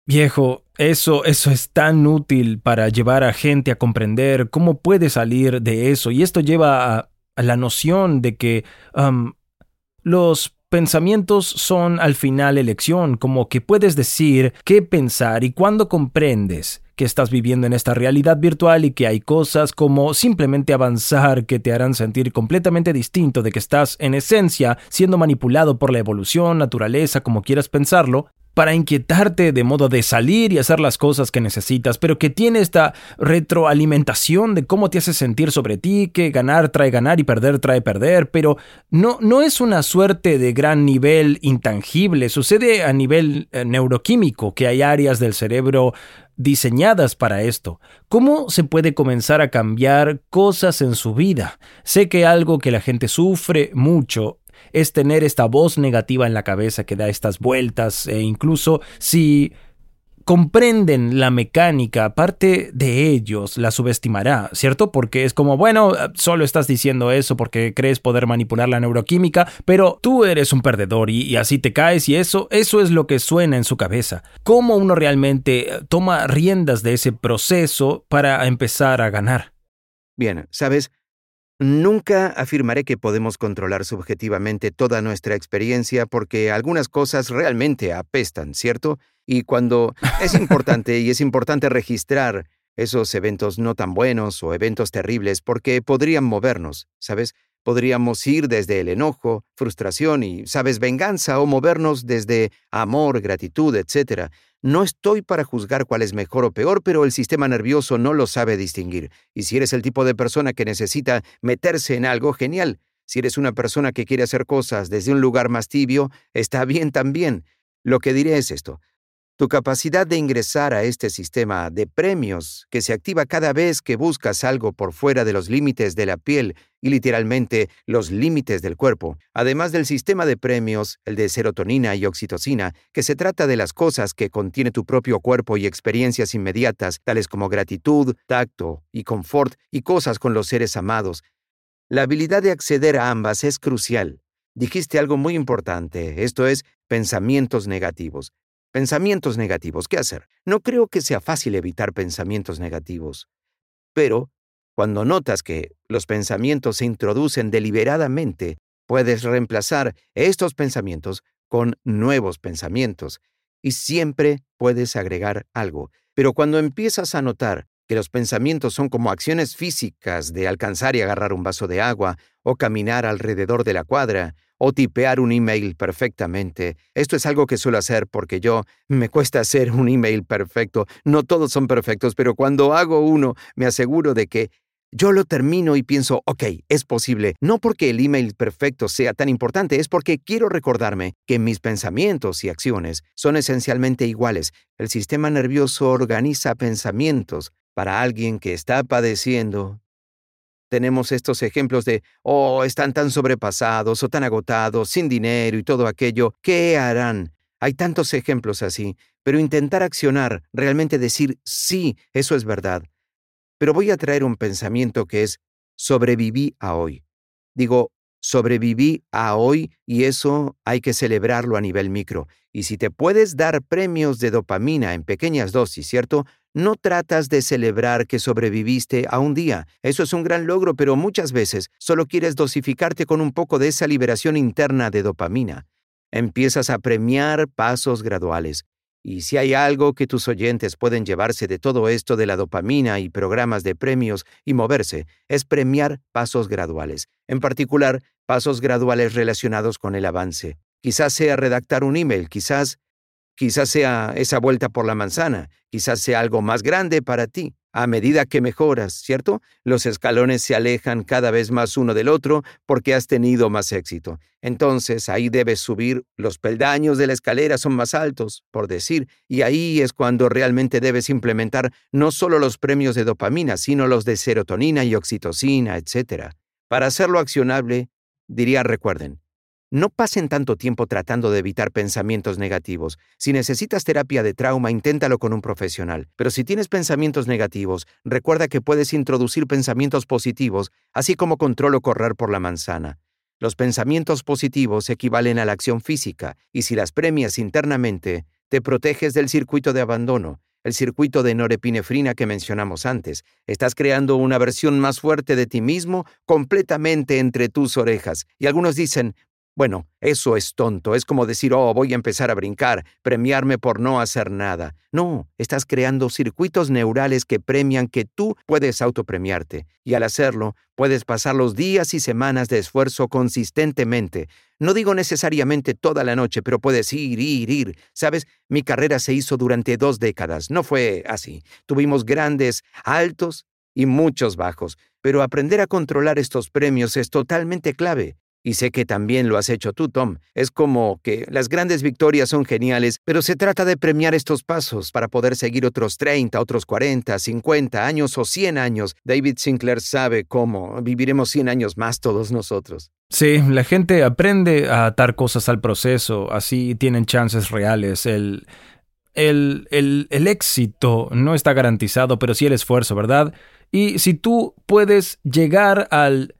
Viejo, eso, eso es tan útil para llevar a gente a comprender cómo puede salir de eso. Y esto lleva a, la noción de que los pensamientos son al final elección, como que puedes decir qué pensar y cuando comprendes que estás viviendo en esta realidad virtual y que hay cosas como simplemente avanzar que te harán sentir completamente distinto de que estás en esencia siendo manipulado por la evolución, naturaleza, como quieras pensarlo, para inquietarte de modo de salir y hacer las cosas que necesitas, pero que tiene esta retroalimentación de cómo te hace sentir sobre ti, que ganar trae ganar y perder trae perder, pero no, no es una suerte de gran nivel intangible, sucede a nivel eh, neuroquímico, que hay áreas del cerebro diseñadas para esto. ¿Cómo se puede comenzar a cambiar cosas en su vida? Sé que algo que la gente sufre mucho es tener esta voz negativa en la cabeza que da estas vueltas e incluso si comprenden la mecánica, parte de ellos la subestimará, ¿cierto? Porque es como, bueno, solo estás diciendo eso porque crees poder manipular la neuroquímica, pero tú eres un perdedor y, así te caes y eso, eso es lo que suena en su cabeza. ¿Cómo uno realmente toma riendas de ese proceso para empezar a ganar? Bien, sabes, Nunca afirmaré que podemos controlar subjetivamente toda nuestra experiencia porque algunas cosas realmente apestan, ¿cierto? Y cuando es importante y es importante registrar esos eventos no tan buenos o eventos terribles porque podrían movernos, ¿sabes? Podríamos ir desde el enojo, frustración y, ¿sabes?, venganza o movernos desde amor, gratitud, etc. No estoy para juzgar cuál es mejor o peor, pero el sistema nervioso no lo sabe distinguir. Y si eres el tipo de persona que necesita meterse en algo, genial. Si eres una persona que quiere hacer cosas desde un lugar más tibio, está bien también. Lo que diré es esto. Tu capacidad de ingresar a este sistema de premios, que se activa cada vez que buscas algo por fuera de los límites de la piel y literalmente los límites del cuerpo, además del sistema de premios, el de serotonina y oxitocina, que se trata de las cosas que contiene tu propio cuerpo y experiencias inmediatas, tales como gratitud, tacto y confort y cosas con los seres amados. La habilidad de acceder a ambas es crucial. Dijiste algo muy importante, esto es pensamientos negativos. Pensamientos negativos, ¿qué hacer? No creo que sea fácil evitar pensamientos negativos. Pero, cuando notas que los pensamientos se introducen deliberadamente, puedes reemplazar estos pensamientos con nuevos pensamientos y siempre puedes agregar algo. Pero cuando empiezas a notar que los pensamientos son como acciones físicas de alcanzar y agarrar un vaso de agua, o caminar alrededor de la cuadra, o tipear un email perfectamente. Esto es algo que suelo hacer porque yo me cuesta hacer un email perfecto. No todos son perfectos, pero cuando hago uno, me aseguro de que yo lo termino y pienso, ok, es posible, no porque el email perfecto sea tan importante, es porque quiero recordarme que mis pensamientos y acciones son esencialmente iguales. El sistema nervioso organiza pensamientos, para alguien que está padeciendo, tenemos estos ejemplos de, oh, están tan sobrepasados o tan agotados, sin dinero y todo aquello, ¿qué harán? Hay tantos ejemplos así, pero intentar accionar, realmente decir, sí, eso es verdad. Pero voy a traer un pensamiento que es, sobreviví a hoy. Digo, sobreviví a hoy y eso hay que celebrarlo a nivel micro. Y si te puedes dar premios de dopamina en pequeñas dosis, ¿cierto? No tratas de celebrar que sobreviviste a un día. Eso es un gran logro, pero muchas veces solo quieres dosificarte con un poco de esa liberación interna de dopamina. Empiezas a premiar pasos graduales. Y si hay algo que tus oyentes pueden llevarse de todo esto de la dopamina y programas de premios y moverse, es premiar pasos graduales, en particular pasos graduales relacionados con el avance. Quizás sea redactar un email, quizás Quizás sea esa vuelta por la manzana, quizás sea algo más grande para ti. A medida que mejoras, ¿cierto? Los escalones se alejan cada vez más uno del otro porque has tenido más éxito. Entonces ahí debes subir, los peldaños de la escalera son más altos, por decir, y ahí es cuando realmente debes implementar no solo los premios de dopamina, sino los de serotonina y oxitocina, etc. Para hacerlo accionable, diría recuerden, no pasen tanto tiempo tratando de evitar pensamientos negativos. Si necesitas terapia de trauma, inténtalo con un profesional. Pero si tienes pensamientos negativos, recuerda que puedes introducir pensamientos positivos, así como control o correr por la manzana. Los pensamientos positivos equivalen a la acción física, y si las premias internamente, te proteges del circuito de abandono, el circuito de norepinefrina que mencionamos antes. Estás creando una versión más fuerte de ti mismo completamente entre tus orejas. Y algunos dicen, bueno, eso es tonto, es como decir, oh, voy a empezar a brincar, premiarme por no hacer nada. No, estás creando circuitos neurales que premian que tú puedes autopremiarte, y al hacerlo, puedes pasar los días y semanas de esfuerzo consistentemente. No digo necesariamente toda la noche, pero puedes ir, ir, ir. Sabes, mi carrera se hizo durante dos décadas, no fue así. Tuvimos grandes altos y muchos bajos, pero aprender a controlar estos premios es totalmente clave. Y sé que también lo has hecho tú, Tom. Es como que las grandes victorias son geniales, pero se trata de premiar estos pasos para poder seguir otros 30, otros 40, 50 años o 100 años. David Sinclair sabe cómo viviremos 100 años más todos nosotros. Sí, la gente aprende a atar cosas al proceso, así tienen chances reales. El, el, el, el éxito no está garantizado, pero sí el esfuerzo, ¿verdad? Y si tú puedes llegar al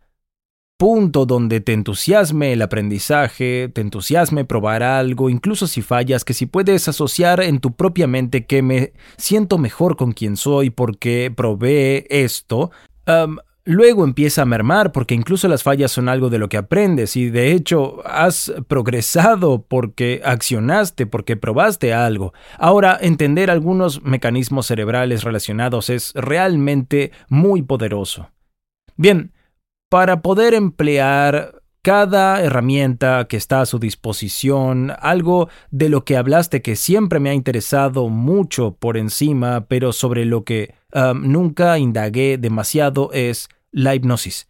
punto donde te entusiasme el aprendizaje, te entusiasme probar algo, incluso si fallas, que si puedes asociar en tu propia mente que me siento mejor con quien soy porque probé esto, luego empieza a mermar porque incluso las fallas son algo de lo que aprendes y de hecho has progresado porque accionaste, porque probaste algo. Ahora, entender algunos mecanismos cerebrales relacionados es realmente muy poderoso. Bien, para poder emplear cada herramienta que está a su disposición, algo de lo que hablaste que siempre me ha interesado mucho por encima, pero sobre lo que um, nunca indagué demasiado es la hipnosis.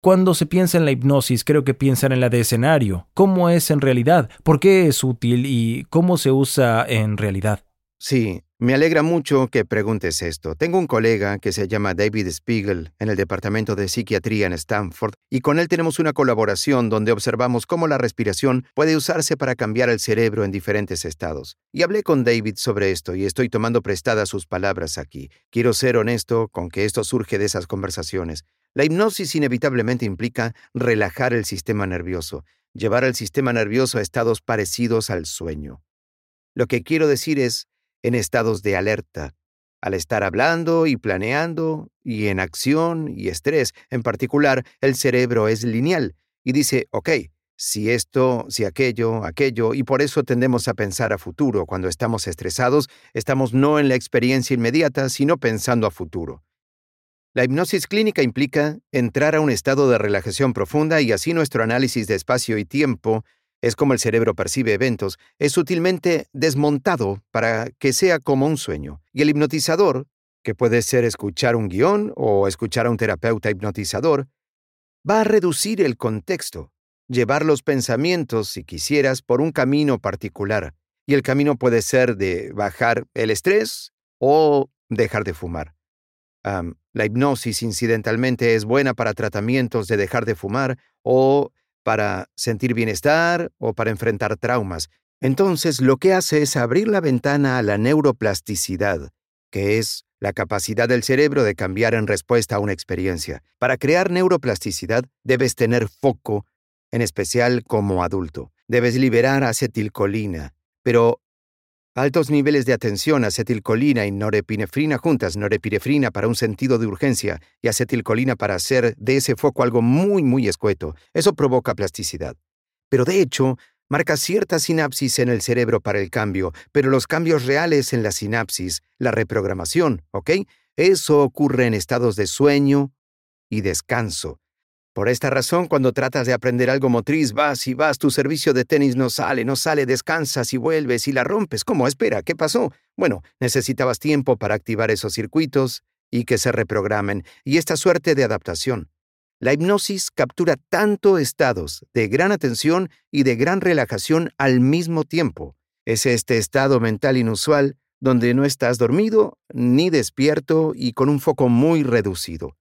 Cuando se piensa en la hipnosis, creo que piensan en la de escenario. ¿Cómo es en realidad? ¿Por qué es útil y cómo se usa en realidad? Sí, me alegra mucho que preguntes esto. Tengo un colega que se llama David Spiegel en el Departamento de Psiquiatría en Stanford y con él tenemos una colaboración donde observamos cómo la respiración puede usarse para cambiar el cerebro en diferentes estados. Y hablé con David sobre esto y estoy tomando prestadas sus palabras aquí. Quiero ser honesto con que esto surge de esas conversaciones. La hipnosis inevitablemente implica relajar el sistema nervioso, llevar al sistema nervioso a estados parecidos al sueño. Lo que quiero decir es, en estados de alerta, al estar hablando y planeando, y en acción y estrés. En particular, el cerebro es lineal y dice, ok, si esto, si aquello, aquello, y por eso tendemos a pensar a futuro. Cuando estamos estresados, estamos no en la experiencia inmediata, sino pensando a futuro. La hipnosis clínica implica entrar a un estado de relajación profunda y así nuestro análisis de espacio y tiempo es como el cerebro percibe eventos, es sutilmente desmontado para que sea como un sueño. Y el hipnotizador, que puede ser escuchar un guion o escuchar a un terapeuta hipnotizador, va a reducir el contexto, llevar los pensamientos, si quisieras, por un camino particular. Y el camino puede ser de bajar el estrés o dejar de fumar. la hipnosis, incidentalmente, es buena para tratamientos de dejar de fumar o para sentir bienestar o para enfrentar traumas. Entonces lo que hace es abrir la ventana a la neuroplasticidad, que es la capacidad del cerebro de cambiar en respuesta a una experiencia. Para crear neuroplasticidad debes tener foco, en especial como adulto. Debes liberar acetilcolina, pero Altos niveles de atención, acetilcolina y norepinefrina juntas, norepinefrina para un sentido de urgencia y acetilcolina para hacer de ese foco algo muy, muy escueto. Eso provoca plasticidad. Pero de hecho, marca cierta sinapsis en el cerebro para el cambio, pero los cambios reales en la sinapsis, la reprogramación, ¿ok? Eso ocurre en estados de sueño y descanso, por esta razón, cuando tratas de aprender algo motriz, vas y vas, tu servicio de tenis no sale, no sale, descansas y vuelves y la rompes. ¿Cómo? Espera, ¿qué pasó? Bueno, necesitabas tiempo para activar esos circuitos y que se reprogramen, y esta suerte de adaptación. La hipnosis captura tanto estados de gran atención y de gran relajación al mismo tiempo. Es este estado mental inusual donde no estás dormido ni despierto y con un foco muy reducido.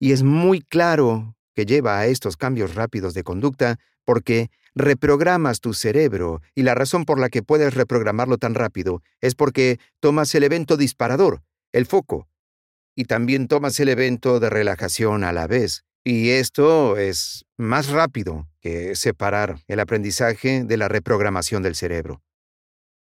Y es muy claro que lleva a estos cambios rápidos de conducta porque reprogramas tu cerebro y la razón por la que puedes reprogramarlo tan rápido es porque tomas el evento disparador, el foco, y también tomas el evento de relajación a la vez. Y esto es más rápido que separar el aprendizaje de la reprogramación del cerebro.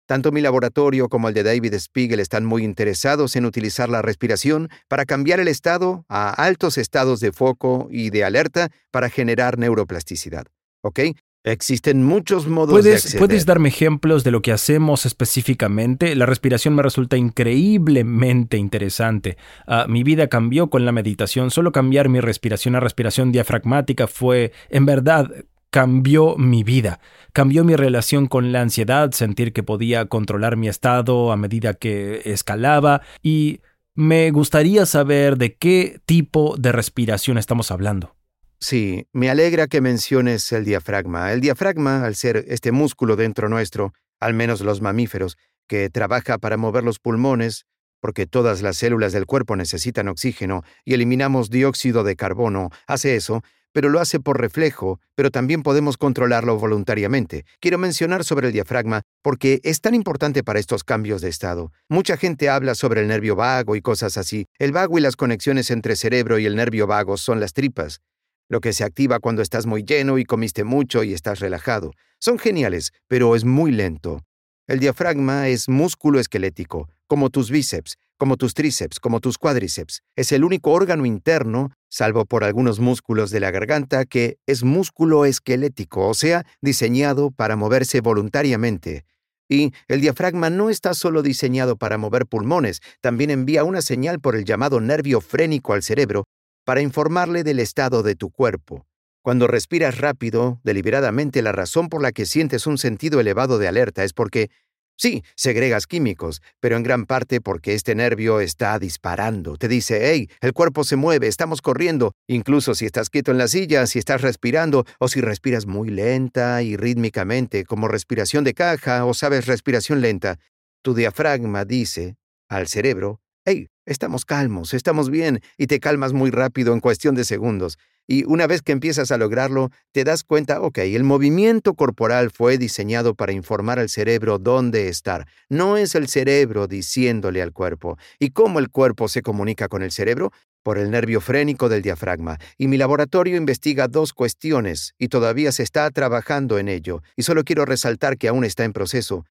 Tanto mi laboratorio como el de David Spiegel están muy interesados en utilizar la respiración para cambiar el estado a altos estados de foco y de alerta para generar neuroplasticidad. ¿Ok? Existen muchos modos ¿Puedes, de ¿Puedes darme ejemplos de lo que hacemos específicamente? La respiración me resulta increíblemente interesante. Ah, mi vida cambió con la meditación. Solo cambiar mi respiración a respiración diafragmática fue, en verdad, cambió mi vida, cambió mi relación con la ansiedad, sentir que podía controlar mi estado a medida que escalaba y me gustaría saber de qué tipo de respiración estamos hablando. Sí, me alegra que menciones el diafragma. El diafragma, al ser este músculo dentro nuestro, al menos los mamíferos, que trabaja para mover los pulmones, porque todas las células del cuerpo necesitan oxígeno y eliminamos dióxido de carbono, hace eso, pero lo hace por reflejo, pero también podemos controlarlo voluntariamente. Quiero mencionar sobre el diafragma porque es tan importante para estos cambios de estado. Mucha gente habla sobre el nervio vago y cosas así. El vago y las conexiones entre cerebro y el nervio vago son las tripas lo que se activa cuando estás muy lleno y comiste mucho y estás relajado. Son geniales, pero es muy lento. El diafragma es músculo esquelético, como tus bíceps, como tus tríceps, como tus cuádriceps. Es el único órgano interno, salvo por algunos músculos de la garganta, que es músculo esquelético, o sea, diseñado para moverse voluntariamente. Y el diafragma no está solo diseñado para mover pulmones, también envía una señal por el llamado nervio frénico al cerebro para informarle del estado de tu cuerpo. Cuando respiras rápido, deliberadamente, la razón por la que sientes un sentido elevado de alerta es porque, sí, segregas químicos, pero en gran parte porque este nervio está disparando. Te dice, hey, el cuerpo se mueve, estamos corriendo, incluso si estás quieto en la silla, si estás respirando, o si respiras muy lenta y rítmicamente, como respiración de caja o sabes respiración lenta. Tu diafragma dice al cerebro, hey, estamos calmos, estamos bien, y te calmas muy rápido en cuestión de segundos. Y una vez que empiezas a lograrlo, te das cuenta, ok, el movimiento corporal fue diseñado para informar al cerebro dónde estar. No es el cerebro diciéndole al cuerpo. ¿Y cómo el cuerpo se comunica con el cerebro? Por el nervio frénico del diafragma. Y mi laboratorio investiga dos cuestiones, y todavía se está trabajando en ello. Y solo quiero resaltar que aún está en proceso.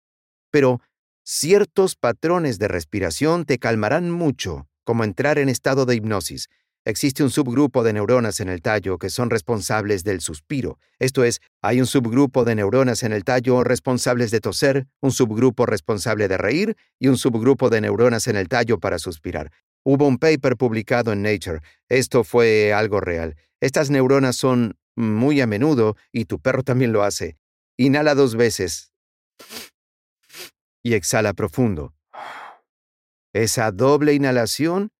Pero Ciertos patrones de respiración te calmarán mucho, como entrar en estado de hipnosis. Existe un subgrupo de neuronas en el tallo que son responsables del suspiro. Esto es, hay un subgrupo de neuronas en el tallo responsables de toser, un subgrupo responsable de reír y un subgrupo de neuronas en el tallo para suspirar. Hubo un paper publicado en Nature. Esto fue algo real. Estas neuronas son muy a menudo, y tu perro también lo hace. Inhala dos veces y exhala profundo. Esa doble inhalación,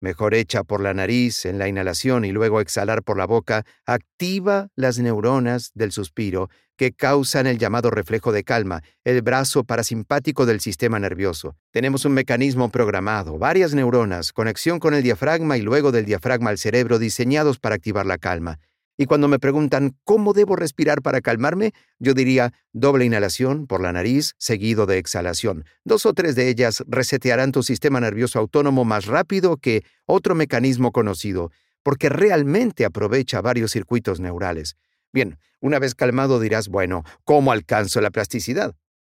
mejor hecha por la nariz en la inhalación y luego exhalar por la boca, activa las neuronas del suspiro que causan el llamado reflejo de calma, el brazo parasimpático del sistema nervioso. Tenemos un mecanismo programado, varias neuronas, conexión con el diafragma y luego del diafragma al cerebro diseñados para activar la calma. Y cuando me preguntan cómo debo respirar para calmarme, yo diría doble inhalación por la nariz seguido de exhalación. Dos o tres de ellas resetearán tu sistema nervioso autónomo más rápido que otro mecanismo conocido, porque realmente aprovecha varios circuitos neurales. Bien, una vez calmado dirás, bueno, ¿cómo alcanzo la plasticidad?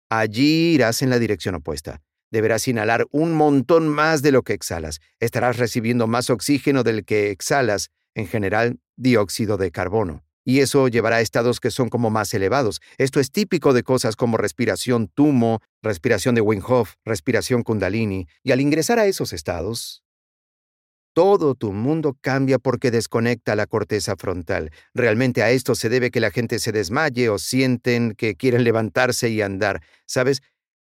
Allí irás en la dirección opuesta. Deberás inhalar un montón más de lo que exhalas. Estarás recibiendo más oxígeno del que exhalas en general dióxido de carbono. Y eso llevará a estados que son como más elevados. Esto es típico de cosas como respiración tumo, respiración de Wim Hof, respiración kundalini. Y al ingresar a esos estados, todo tu mundo cambia porque desconecta la corteza frontal. Realmente a esto se debe que la gente se desmaye o sienten que quieren levantarse y andar. ¿Sabes?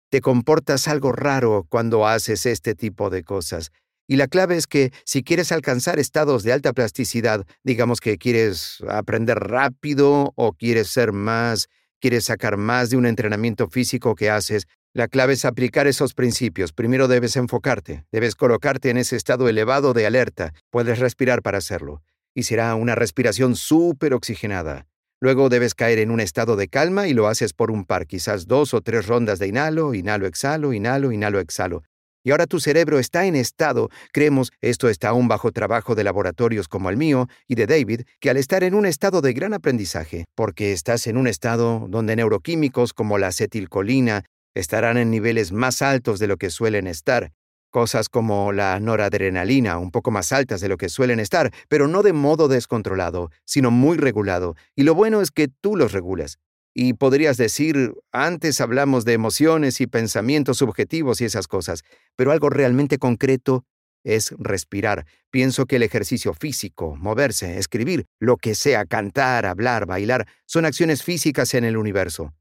Te comportas algo raro cuando haces este tipo de cosas. Y la clave es que si quieres alcanzar estados de alta plasticidad, digamos que quieres aprender rápido o quieres ser más, quieres sacar más de un entrenamiento físico que haces, la clave es aplicar esos principios. Primero debes enfocarte, debes colocarte en ese estado elevado de alerta. Puedes respirar para hacerlo. Y será una respiración súper oxigenada. Luego debes caer en un estado de calma y lo haces por un par, quizás dos o tres rondas de inhalo, inhalo, exhalo, inhalo, inhalo, exhalo. Y ahora tu cerebro está en estado, creemos, esto está aún bajo trabajo de laboratorios como el mío y de David, que al estar en un estado de gran aprendizaje, porque estás en un estado donde neuroquímicos como la acetilcolina estarán en niveles más altos de lo que suelen estar, cosas como la noradrenalina un poco más altas de lo que suelen estar, pero no de modo descontrolado, sino muy regulado, y lo bueno es que tú los regulas. Y podrías decir, antes hablamos de emociones y pensamientos subjetivos y esas cosas, pero algo realmente concreto es respirar. Pienso que el ejercicio físico, moverse, escribir, lo que sea, cantar, hablar, bailar, son acciones físicas en el universo.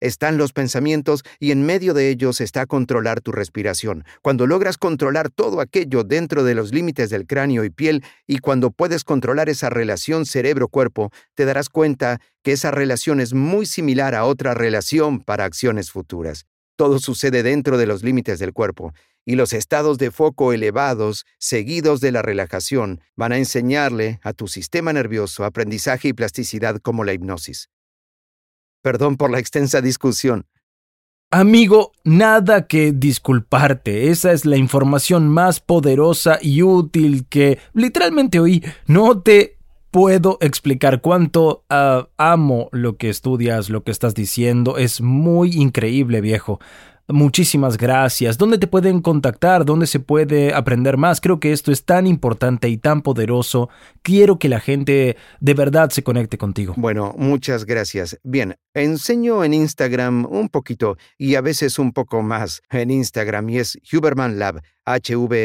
Están los pensamientos y en medio de ellos está controlar tu respiración. Cuando logras controlar todo aquello dentro de los límites del cráneo y piel y cuando puedes controlar esa relación cerebro-cuerpo, te darás cuenta que esa relación es muy similar a otra relación para acciones futuras. Todo sucede dentro de los límites del cuerpo, y los estados de foco elevados, seguidos de la relajación, van a enseñarle a tu sistema nervioso aprendizaje y plasticidad como la hipnosis. Perdón por la extensa discusión. Amigo, nada que disculparte. Esa es la información más poderosa y útil que literalmente oí. No te puedo explicar cuánto ah, amo lo que estudias, lo que estás diciendo. Es muy increíble, viejo. Muchísimas gracias. ¿Dónde te pueden contactar? ¿Dónde se puede aprender más? Creo que esto es tan importante y tan poderoso. Quiero que la gente de verdad se conecte contigo. Bueno, muchas gracias. Bien, enseño en Instagram un poquito y a veces un poco más en Instagram y es Huberman Lab, H-V-R-M-A-N-L-A-B.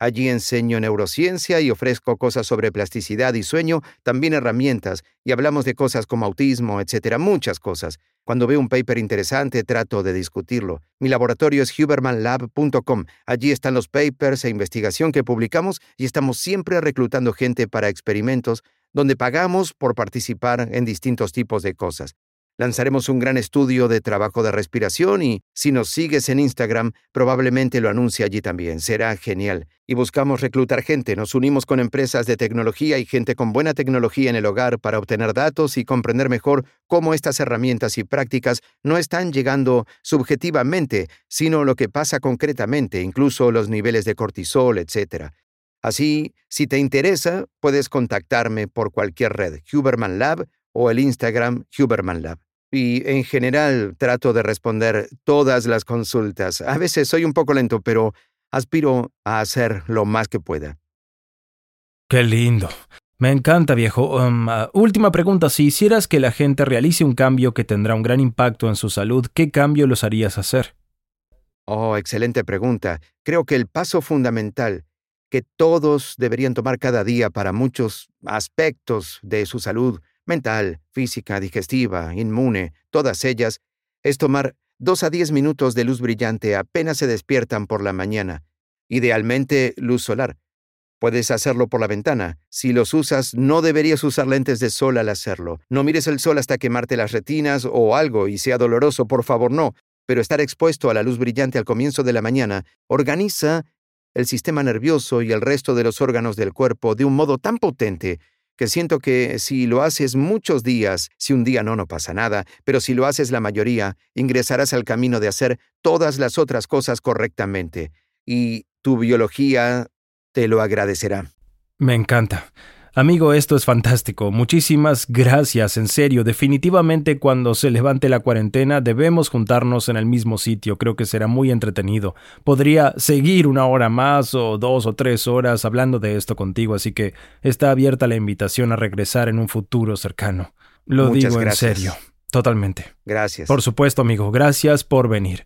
Allí enseño neurociencia y ofrezco cosas sobre plasticidad y sueño, también herramientas, y hablamos de cosas como autismo, etcétera, muchas cosas. Cuando veo un paper interesante, trato de discutirlo. Mi laboratorio es hubermanlab.com. Allí están los papers e investigación que publicamos y estamos siempre reclutando gente para experimentos donde pagamos por participar en distintos tipos de cosas. Lanzaremos un gran estudio de trabajo de respiración y, si nos sigues en Instagram, probablemente lo anuncie allí también. Será genial. Y buscamos reclutar gente. Nos unimos con empresas de tecnología y gente con buena tecnología en el hogar para obtener datos y comprender mejor cómo estas herramientas y prácticas no están llegando subjetivamente, sino lo que pasa concretamente, incluso los niveles de cortisol, etc. Así, si te interesa, puedes contactarme por cualquier red, Huberman Lab o el Instagram Huberman Lab y en general trato de responder todas las consultas. A veces soy un poco lento, pero aspiro a hacer lo más que pueda. Qué lindo. Me encanta, viejo. Um, uh, última pregunta. Si hicieras que la gente realice un cambio que tendrá un gran impacto en su salud, ¿qué cambio los harías hacer? Oh, excelente pregunta. Creo que el paso fundamental que todos deberían tomar cada día para muchos aspectos de su salud mental, física, digestiva, inmune, todas ellas, es tomar dos a diez minutos de luz brillante apenas se despiertan por la mañana, idealmente luz solar. Puedes hacerlo por la ventana. Si los usas, no deberías usar lentes de sol al hacerlo. No mires el sol hasta quemarte las retinas o algo y sea doloroso, por favor, no. Pero estar expuesto a la luz brillante al comienzo de la mañana organiza el sistema nervioso y el resto de los órganos del cuerpo de un modo tan potente que siento que si lo haces muchos días, si un día no, no pasa nada, pero si lo haces la mayoría, ingresarás al camino de hacer todas las otras cosas correctamente, y tu biología te lo agradecerá. Me encanta. Amigo, esto es fantástico. Muchísimas gracias, en serio. Definitivamente cuando se levante la cuarentena debemos juntarnos en el mismo sitio. Creo que será muy entretenido. Podría seguir una hora más o dos o tres horas hablando de esto contigo, así que está abierta la invitación a regresar en un futuro cercano. Lo digo en serio. Totalmente. Gracias. Por supuesto, amigo. Gracias por venir.